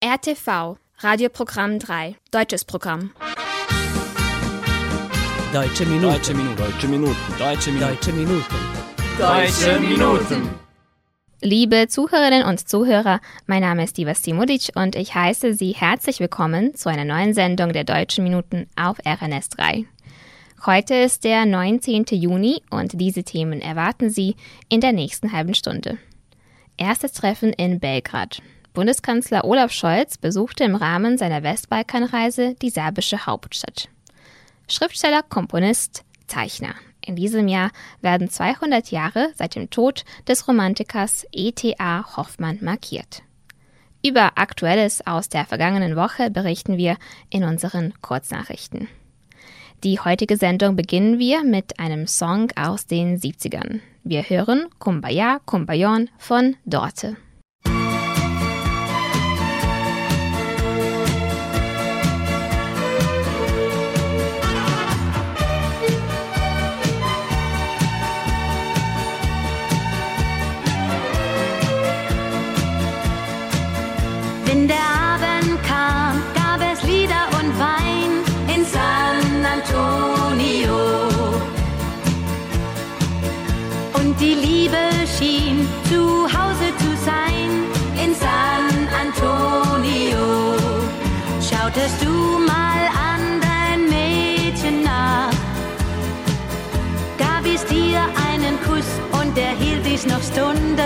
RTV, Radioprogramm 3, deutsches Programm. Deutsche Minuten. Deutsche Minuten. Deutsche Minuten. Deutsche Minuten. Deutsche Minuten. Deutsche Minuten. Liebe Zuhörerinnen und Zuhörer, mein Name ist Diva Simudic und ich heiße Sie herzlich willkommen zu einer neuen Sendung der Deutschen Minuten auf RNS 3. Heute ist der 19. Juni und diese Themen erwarten Sie in der nächsten halben Stunde. Erstes Treffen in Belgrad. Bundeskanzler Olaf Scholz besuchte im Rahmen seiner Westbalkanreise die serbische Hauptstadt. Schriftsteller, Komponist, Zeichner. In diesem Jahr werden 200 Jahre seit dem Tod des Romantikers E.T.A. Hoffmann markiert. Über Aktuelles aus der vergangenen Woche berichten wir in unseren Kurznachrichten. Die heutige Sendung beginnen wir mit einem Song aus den 70ern. Wir hören Kumbaya Kumbayon von Dorte.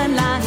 and line.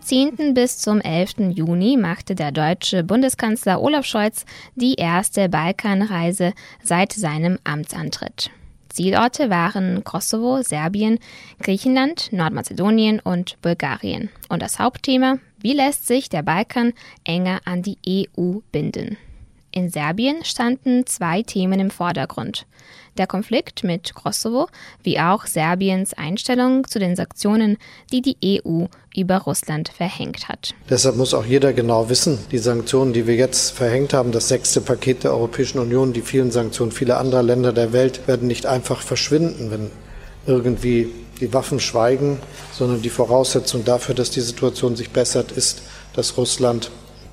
Vom 10. bis zum 11. Juni machte der deutsche Bundeskanzler Olaf Scholz die erste Balkanreise seit seinem Amtsantritt. Zielorte waren Kosovo, Serbien, Griechenland, Nordmazedonien und Bulgarien. Und das Hauptthema, wie lässt sich der Balkan enger an die EU binden? In Serbien standen zwei Themen im Vordergrund. Der Konflikt mit Kosovo, wie auch Serbiens Einstellung zu den Sanktionen, die die EU über Russland verhängt hat. Deshalb muss auch jeder genau wissen, die Sanktionen, die wir jetzt verhängt haben, das sechste Paket der Europäischen Union, die vielen Sanktionen vieler anderer Länder der Welt werden nicht einfach verschwinden, wenn irgendwie die Waffen schweigen, sondern die Voraussetzung dafür, dass die Situation sich bessert, ist, dass Russland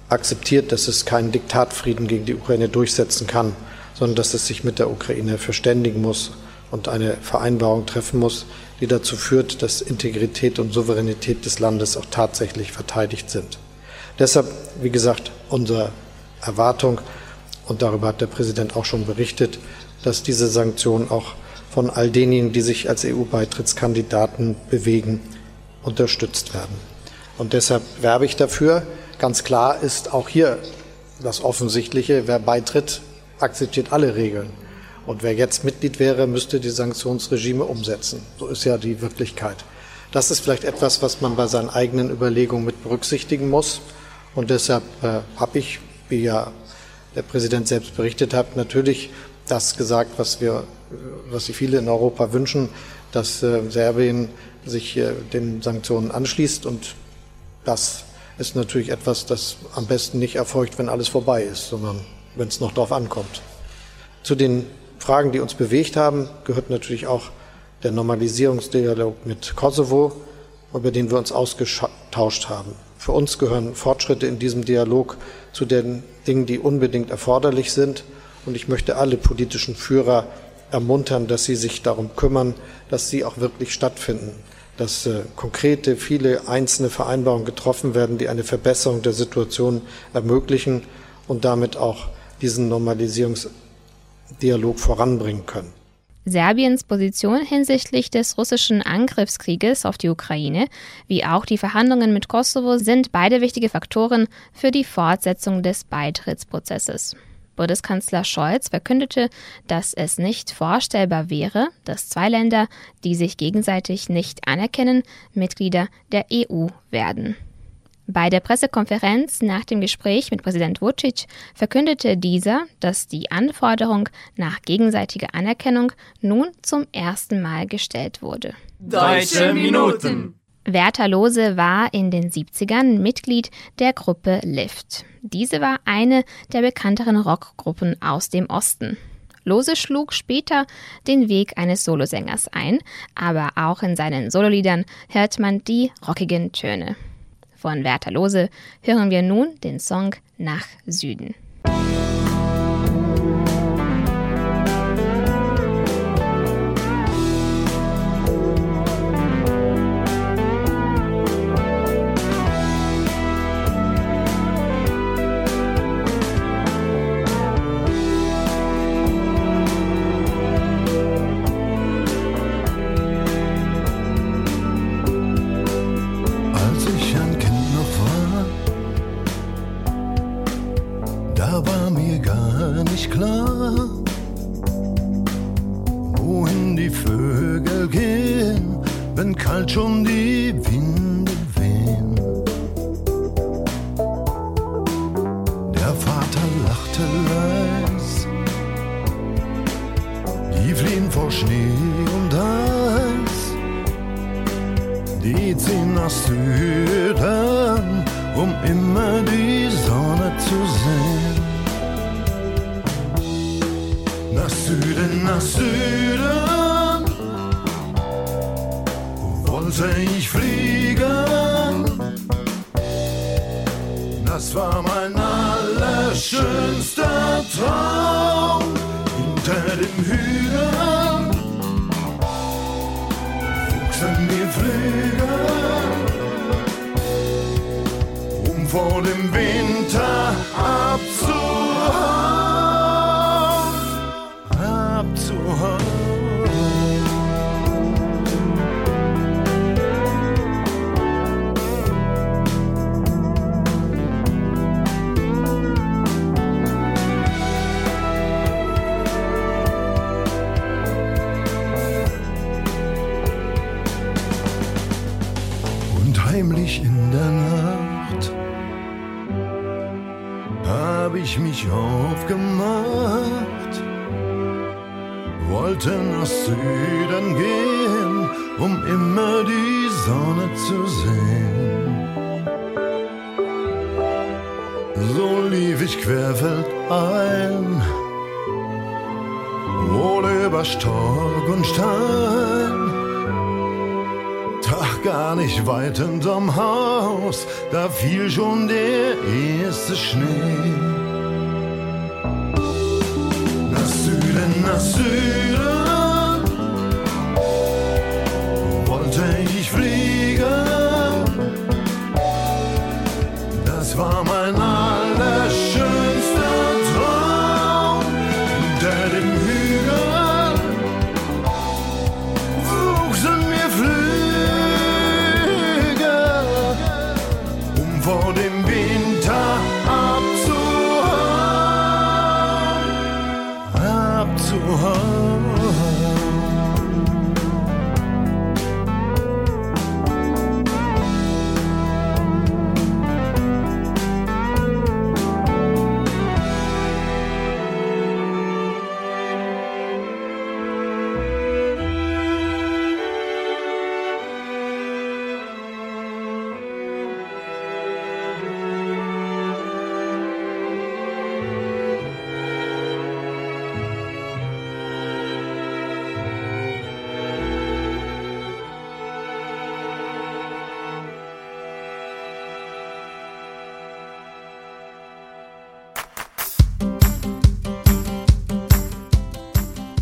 akzeptiert, dass es keinen Diktatfrieden gegen die Ukraine durchsetzen kann, sondern dass es sich mit der Ukraine verständigen muss und eine Vereinbarung treffen muss, die dazu führt, dass Integrität und Souveränität des Landes auch tatsächlich verteidigt sind. Deshalb, wie gesagt, unsere Erwartung, und darüber hat der Präsident auch schon berichtet, dass diese Sanktionen auch von all denjenigen, die sich als EU-Beitrittskandidaten bewegen, unterstützt werden. Und deshalb werbe ich dafür. Ganz klar ist auch hier das Offensichtliche, wer beitritt, akzeptiert alle Regeln. Und wer jetzt Mitglied wäre, müsste die Sanktionsregime umsetzen. So ist ja die Wirklichkeit. Das ist vielleicht etwas, was man bei seinen eigenen Überlegungen mit berücksichtigen muss. Und deshalb äh, habe ich, wie ja der Präsident selbst berichtet hat, natürlich das gesagt, was wir, was sich viele in Europa wünschen, dass äh, Serbien sich äh, den Sanktionen anschließt. Und das ist natürlich etwas, das am besten nicht erfolgt, wenn alles vorbei ist, sondern wenn es noch darauf ankommt. Zu den Fragen, die uns bewegt haben, gehört natürlich auch der Normalisierungsdialog mit Kosovo, über den wir uns ausgetauscht haben. Für uns gehören Fortschritte in diesem Dialog zu den Dingen, die unbedingt erforderlich sind. Und ich möchte alle politischen Führer ermuntern, dass sie sich darum kümmern, dass sie auch wirklich stattfinden, dass äh, konkrete, viele einzelne Vereinbarungen getroffen werden, die eine Verbesserung der Situation ermöglichen und damit auch diesen Normalisierungs Dialog voranbringen können. Serbiens Position hinsichtlich des russischen Angriffskrieges auf die Ukraine, wie auch die Verhandlungen mit Kosovo, sind beide wichtige Faktoren für die Fortsetzung des Beitrittsprozesses. Bundeskanzler Scholz verkündete, dass es nicht vorstellbar wäre, dass zwei Länder, die sich gegenseitig nicht anerkennen, Mitglieder der EU werden. Bei der Pressekonferenz nach dem Gespräch mit Präsident Vucic verkündete dieser, dass die Anforderung nach gegenseitiger Anerkennung nun zum ersten Mal gestellt wurde. Deutsche Minuten. Werther Lose war in den 70ern Mitglied der Gruppe Lift. Diese war eine der bekannteren Rockgruppen aus dem Osten. Lose schlug später den Weg eines Solosängers ein, aber auch in seinen Sololiedern hört man die rockigen Töne. Von Werther Lose hören wir nun den Song Nach Süden. nach Süden wollte ich fliegen. Das war mein allerschönster Traum hinter dem Hügel. Wuchsen die Flügel um vor dem Winter. heimlich in der Nacht hab ich mich aufgemacht, wollte nach Süden gehen, um immer die Sonne zu sehen. So lief ich querfeldein, wohl über Stock und Stein gar nicht weit hinterm Haus, da fiel schon der erste Schnee. Nach Süden, nach Süden.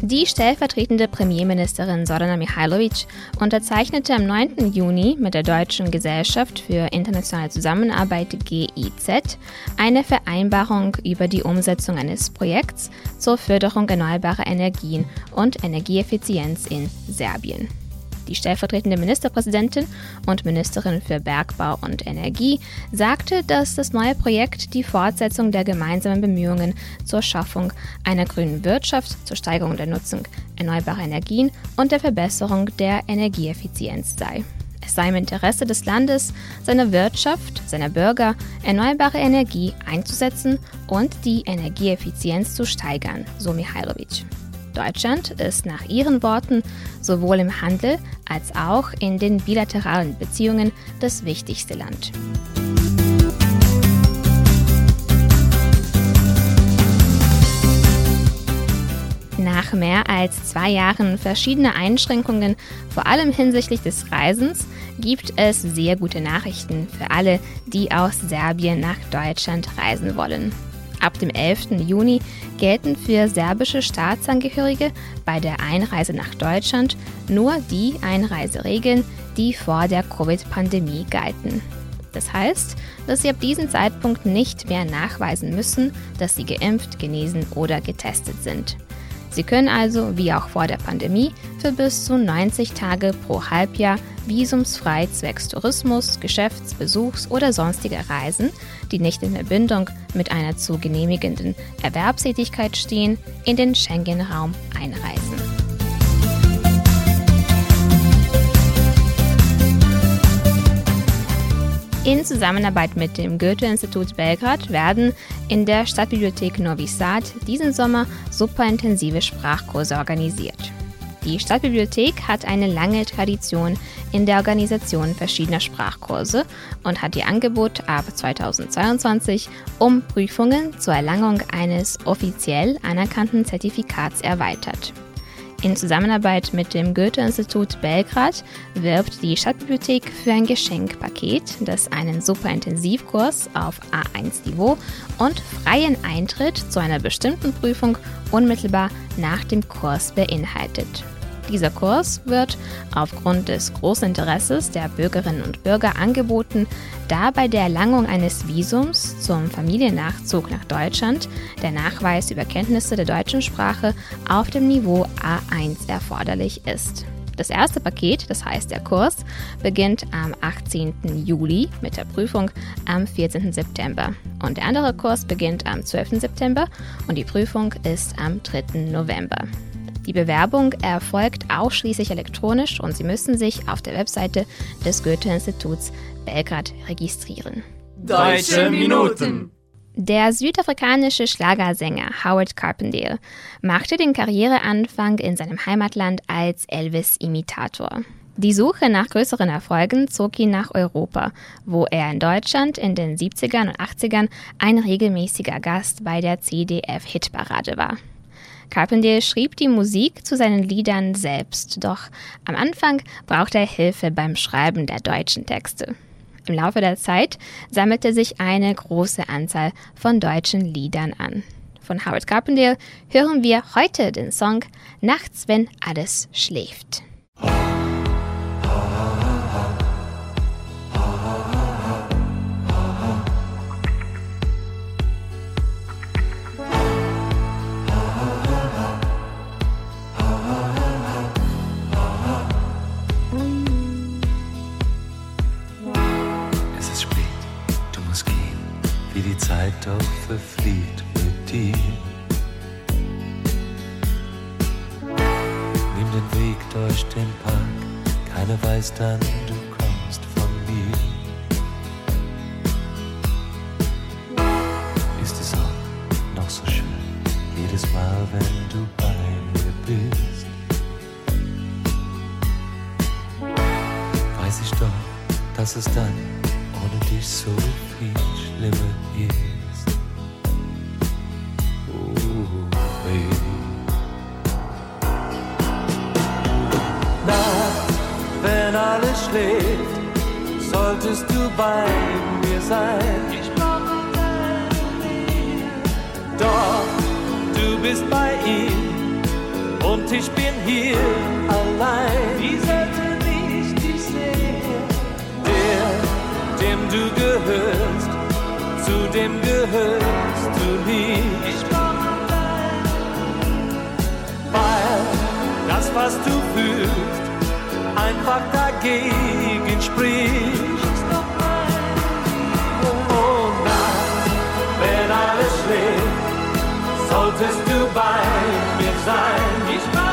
Die stellvertretende Premierministerin Sorana Mihailovic unterzeichnete am 9. Juni mit der Deutschen Gesellschaft für internationale Zusammenarbeit GIZ eine Vereinbarung über die Umsetzung eines Projekts zur Förderung erneuerbarer Energien und Energieeffizienz in Serbien. Die stellvertretende Ministerpräsidentin und Ministerin für Bergbau und Energie sagte, dass das neue Projekt die Fortsetzung der gemeinsamen Bemühungen zur Schaffung einer grünen Wirtschaft, zur Steigerung der Nutzung erneuerbarer Energien und der Verbesserung der Energieeffizienz sei. Es sei im Interesse des Landes, seiner Wirtschaft, seiner Bürger erneuerbare Energie einzusetzen und die Energieeffizienz zu steigern, so Mihailovic. Deutschland ist nach ihren Worten sowohl im Handel als auch in den bilateralen Beziehungen das wichtigste Land. Nach mehr als zwei Jahren verschiedener Einschränkungen, vor allem hinsichtlich des Reisens, gibt es sehr gute Nachrichten für alle, die aus Serbien nach Deutschland reisen wollen. Ab dem 11. Juni gelten für serbische Staatsangehörige bei der Einreise nach Deutschland nur die Einreiseregeln, die vor der Covid-Pandemie galten. Das heißt, dass sie ab diesem Zeitpunkt nicht mehr nachweisen müssen, dass sie geimpft, genesen oder getestet sind. Sie können also, wie auch vor der Pandemie, für bis zu 90 Tage pro Halbjahr visumsfrei zwecks Tourismus, Geschäfts-, Besuchs- oder sonstiger Reisen, die nicht in Verbindung mit einer zu genehmigenden Erwerbstätigkeit stehen, in den Schengen-Raum einreisen. In Zusammenarbeit mit dem Goethe-Institut Belgrad werden in der Stadtbibliothek Novi Sad diesen Sommer superintensive Sprachkurse organisiert. Die Stadtbibliothek hat eine lange Tradition in der Organisation verschiedener Sprachkurse und hat ihr Angebot ab 2022 um Prüfungen zur Erlangung eines offiziell anerkannten Zertifikats erweitert. In Zusammenarbeit mit dem Goethe-Institut Belgrad wirbt die Stadtbibliothek für ein Geschenkpaket, das einen Superintensivkurs auf A1-Niveau und freien Eintritt zu einer bestimmten Prüfung unmittelbar nach dem Kurs beinhaltet. Dieser Kurs wird aufgrund des großen Interesses der Bürgerinnen und Bürger angeboten, da bei der Erlangung eines Visums zum Familiennachzug nach Deutschland der Nachweis über Kenntnisse der deutschen Sprache auf dem Niveau A1 erforderlich ist. Das erste Paket, das heißt der Kurs, beginnt am 18. Juli mit der Prüfung am 14. September. Und der andere Kurs beginnt am 12. September und die Prüfung ist am 3. November. Die Bewerbung erfolgt ausschließlich elektronisch und Sie müssen sich auf der Webseite des Goethe-Instituts Belgrad registrieren. Deutsche Minuten. Der südafrikanische Schlagersänger Howard Carpendale machte den Karriereanfang in seinem Heimatland als Elvis-Imitator. Die Suche nach größeren Erfolgen zog ihn nach Europa, wo er in Deutschland in den 70ern und 80ern ein regelmäßiger Gast bei der CDF-Hitparade war. Carpendale schrieb die Musik zu seinen Liedern selbst, doch am Anfang brauchte er Hilfe beim Schreiben der deutschen Texte. Im Laufe der Zeit sammelte sich eine große Anzahl von deutschen Liedern an. Von Howard Carpendale hören wir heute den Song Nachts, wenn alles schläft. Doch verflieht mit dir. durch den Park, keiner weiß dann, du kommst von mir. Ist es auch noch so schön, jedes Mal, wenn du bei mir bist. Weiß ich doch, dass es dann ohne dich so viel schlimmer ist. Schläft, solltest du bei mir sein. Ich brauche deine Doch du bist bei ihm und ich bin hier allein. Wie sollte ich dich sehen? Der, dem du gehörst, zu dem gehörst du nie. Ich brauche deine Weil das, was du fühlst, einfach dagegen spricht. Oh wenn alles schläft, solltest du bei mir sein.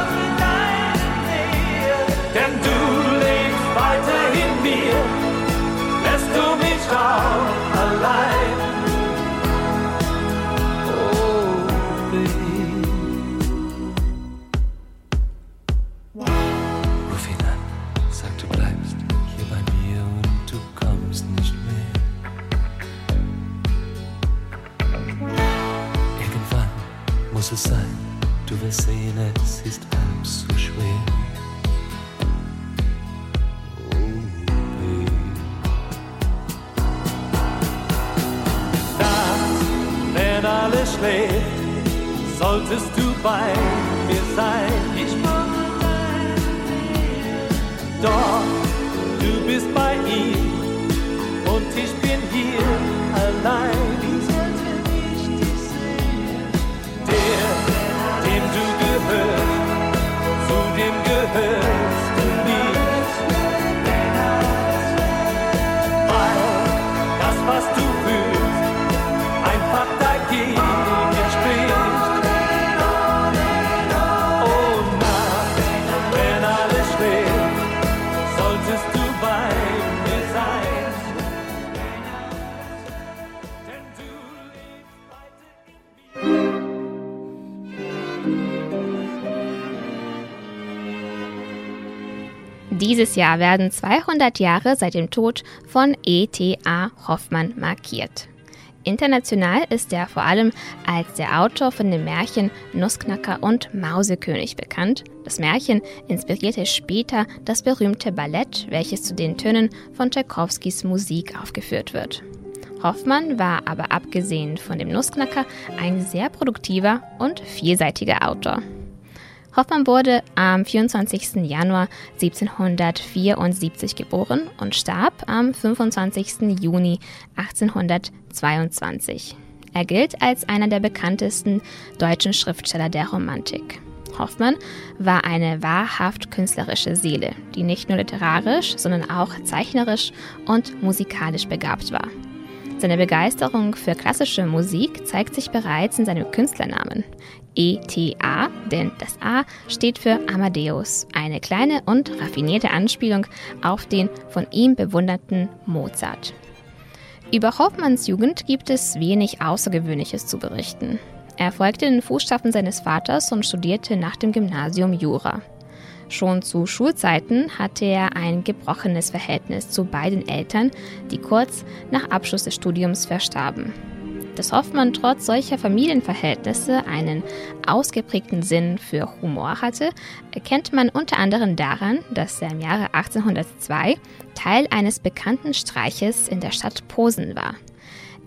Dieses Jahr werden 200 Jahre seit dem Tod von E.T.A. Hoffmann markiert. International ist er vor allem als der Autor von dem Märchen Nussknacker und Mausekönig bekannt. Das Märchen inspirierte später das berühmte Ballett, welches zu den Tönen von Tchaikovskis Musik aufgeführt wird. Hoffmann war aber abgesehen von dem Nussknacker ein sehr produktiver und vielseitiger Autor. Hoffmann wurde am 24. Januar 1774 geboren und starb am 25. Juni 1822. Er gilt als einer der bekanntesten deutschen Schriftsteller der Romantik. Hoffmann war eine wahrhaft künstlerische Seele, die nicht nur literarisch, sondern auch zeichnerisch und musikalisch begabt war. Seine Begeisterung für klassische Musik zeigt sich bereits in seinem Künstlernamen. ETA, denn das A steht für Amadeus, eine kleine und raffinierte Anspielung auf den von ihm bewunderten Mozart. Über Hoffmanns Jugend gibt es wenig Außergewöhnliches zu berichten. Er folgte den Fußstapfen seines Vaters und studierte nach dem Gymnasium Jura. Schon zu Schulzeiten hatte er ein gebrochenes Verhältnis zu beiden Eltern, die kurz nach Abschluss des Studiums verstarben. Dass Hoffmann trotz solcher Familienverhältnisse einen ausgeprägten Sinn für Humor hatte, erkennt man unter anderem daran, dass er im Jahre 1802 Teil eines bekannten Streiches in der Stadt Posen war.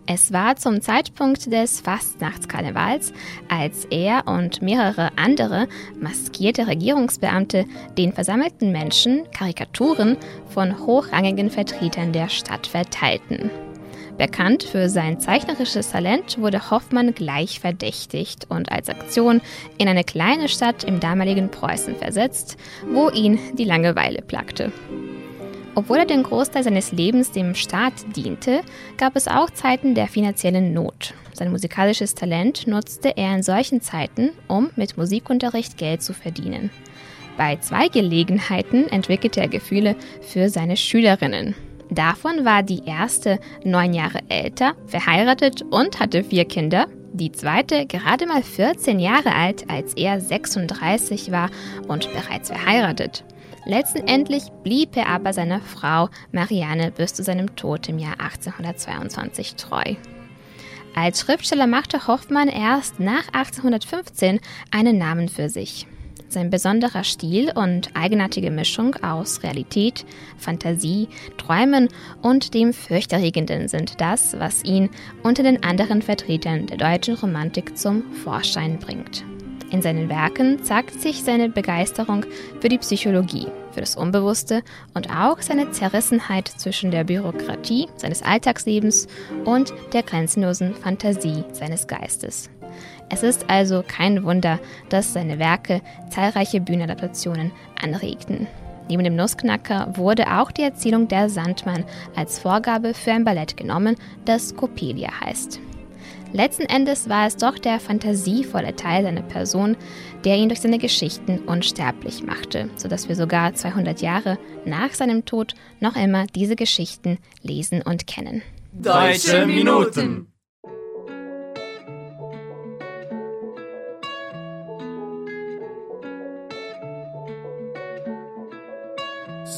Es war zum Zeitpunkt des Fastnachtskarnevals, als er und mehrere andere maskierte Regierungsbeamte den versammelten Menschen Karikaturen von hochrangigen Vertretern der Stadt verteilten. Bekannt für sein zeichnerisches Talent wurde Hoffmann gleich verdächtigt und als Aktion in eine kleine Stadt im damaligen Preußen versetzt, wo ihn die Langeweile plagte. Obwohl er den Großteil seines Lebens dem Staat diente, gab es auch Zeiten der finanziellen Not. Sein musikalisches Talent nutzte er in solchen Zeiten, um mit Musikunterricht Geld zu verdienen. Bei zwei Gelegenheiten entwickelte er Gefühle für seine Schülerinnen. Davon war die erste neun Jahre älter, verheiratet und hatte vier Kinder. Die zweite gerade mal 14 Jahre alt, als er 36 war und bereits verheiratet. Letztendlich blieb er aber seiner Frau Marianne bis zu seinem Tod im Jahr 1822 treu. Als Schriftsteller machte Hoffmann erst nach 1815 einen Namen für sich. Sein besonderer Stil und eigenartige Mischung aus Realität, Fantasie, Träumen und dem Fürchterregenden sind das, was ihn unter den anderen Vertretern der deutschen Romantik zum Vorschein bringt. In seinen Werken zeigt sich seine Begeisterung für die Psychologie, für das Unbewusste und auch seine Zerrissenheit zwischen der Bürokratie seines Alltagslebens und der grenzenlosen Fantasie seines Geistes. Es ist also kein Wunder, dass seine Werke zahlreiche Bühnenadaptationen anregten. Neben dem Nussknacker wurde auch die Erzählung Der Sandmann als Vorgabe für ein Ballett genommen, das Coppelia heißt. Letzten Endes war es doch der fantasievolle Teil seiner Person, der ihn durch seine Geschichten unsterblich machte, sodass wir sogar 200 Jahre nach seinem Tod noch immer diese Geschichten lesen und kennen. Deutsche Minuten.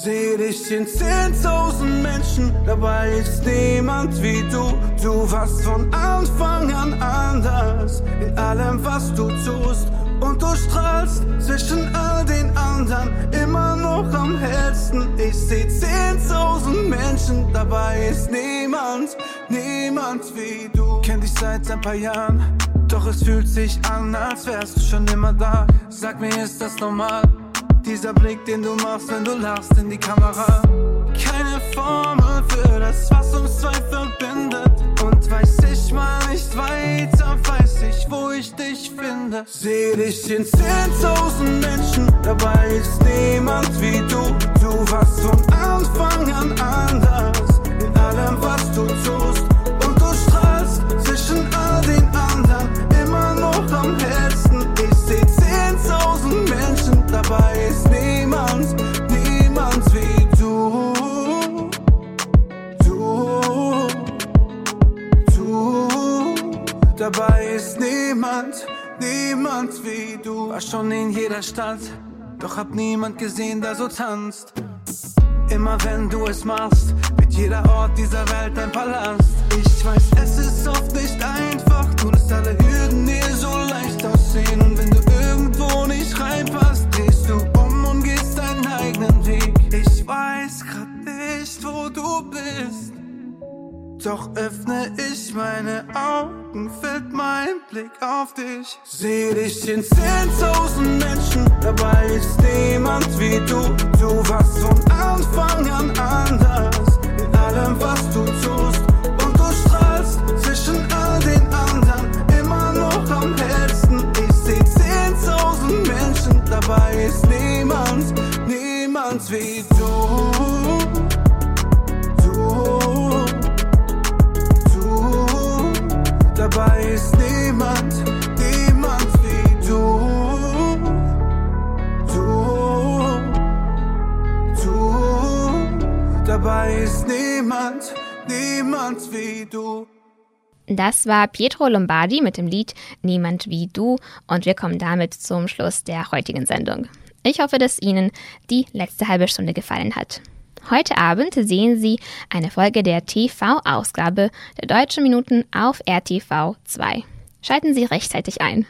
Seh dich in 10.000 Menschen, dabei ist niemand wie du. Du warst von Anfang an anders in allem, was du tust. Und du strahlst zwischen all den anderen immer noch am hellsten. Ich seh 10.000 Menschen, dabei ist niemand, niemand wie du. Kenn dich seit ein paar Jahren, doch es fühlt sich an, als wärst du schon immer da. Sag mir, ist das normal? Dieser Blick, den du machst, wenn du lachst in die Kamera. Keine Formel für das, was uns zwei verbindet. Und weiß ich mal nicht weiter, weiß ich, wo ich dich finde. Seh dich in 10.000 Menschen, dabei ist niemand wie du. Du warst von Anfang an anders in allem, was du tust. Dabei ist niemand, niemand wie du. War schon in jeder Stadt, doch hab niemand gesehen, der so tanzt. Immer wenn du es machst, wird jeder Ort dieser Welt ein Palast. Ich weiß, es ist oft nicht einfach, Doch öffne ich meine Augen, fällt mein Blick auf dich. Seh dich in 10.000 Menschen, dabei ist niemand wie du. Du warst von Anfang an anders in allem, was du tust. Und du strahlst zwischen all den anderen immer noch am hellsten. Ich seh 10.000 Menschen, dabei ist niemand, niemand wie. Du. Dabei ist niemand, niemand wie du. Du, du, dabei ist niemand, niemand wie du. Das war Pietro Lombardi mit dem Lied Niemand wie du und wir kommen damit zum Schluss der heutigen Sendung. Ich hoffe, dass Ihnen die letzte halbe Stunde gefallen hat. Heute Abend sehen Sie eine Folge der TV-Ausgabe der Deutschen Minuten auf RTV 2. Schalten Sie rechtzeitig ein.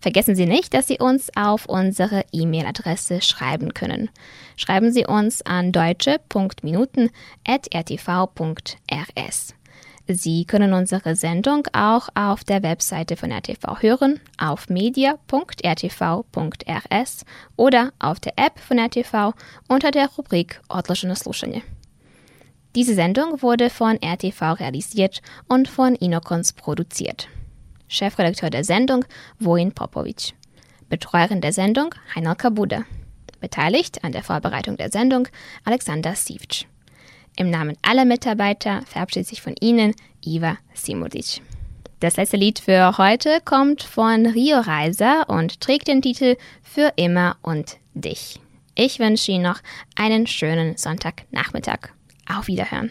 Vergessen Sie nicht, dass Sie uns auf unsere E-Mail-Adresse schreiben können. Schreiben Sie uns an deutsche.minuten.rtv.rs. Sie können unsere Sendung auch auf der Webseite von RTV hören, auf media.rtv.rs oder auf der App von RTV unter der Rubrik Odloženo slušanje. Diese Sendung wurde von RTV realisiert und von Inokons produziert. Chefredakteur der Sendung Vojin Popovic. Betreuerin der Sendung Heinal Kabuda. Beteiligt an der Vorbereitung der Sendung Alexander Sivc. Im Namen aller Mitarbeiter verabschiedet sich von Ihnen Iva Simudic. Das letzte Lied für heute kommt von Rio Reiser und trägt den Titel Für immer und dich. Ich wünsche Ihnen noch einen schönen Sonntagnachmittag. Auf Wiederhören.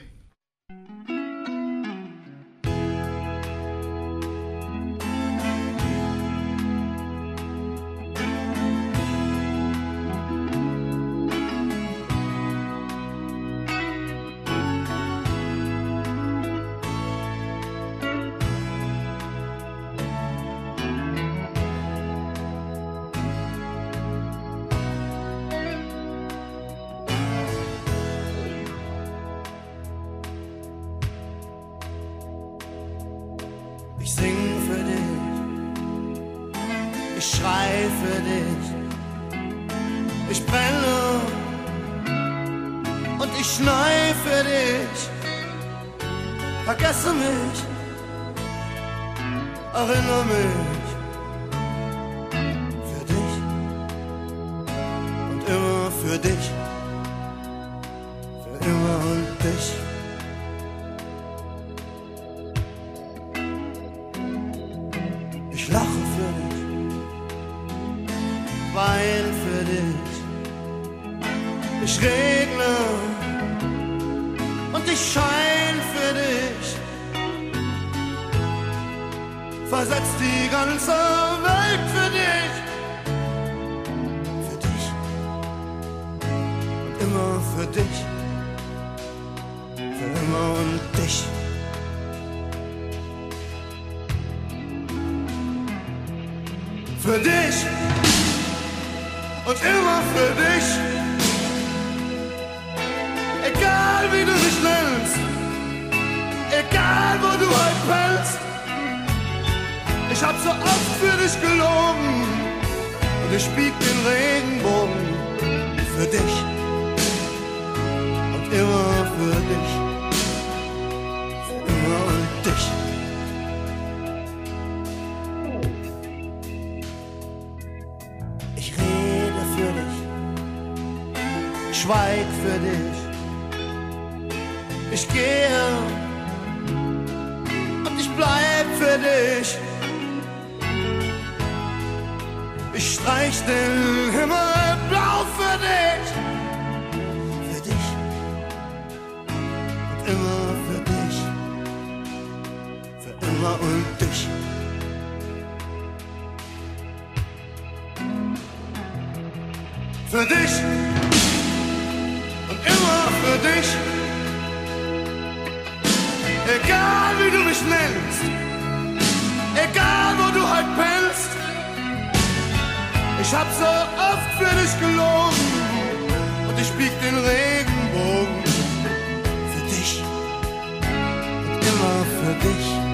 Ich brenne und ich schnei für dich. Vergesse mich, erinnere mich für dich und immer für dich. Egal wie du dich nennst, egal wo du heute pennst. Ich hab so oft für dich gelogen und ich bieg den Regenbogen für dich und immer für dich. Schweig für dich. Ich gehe und ich bleib für dich. Ich streich den Himmel blau für dich. Für dich und immer für dich. Für immer und dich. für dich für dich. Egal wie du mich nennst, egal wo du heute pennst, ich hab so oft für dich gelogen. Und ich bieg den Regenbogen. Für dich. Und immer für dich,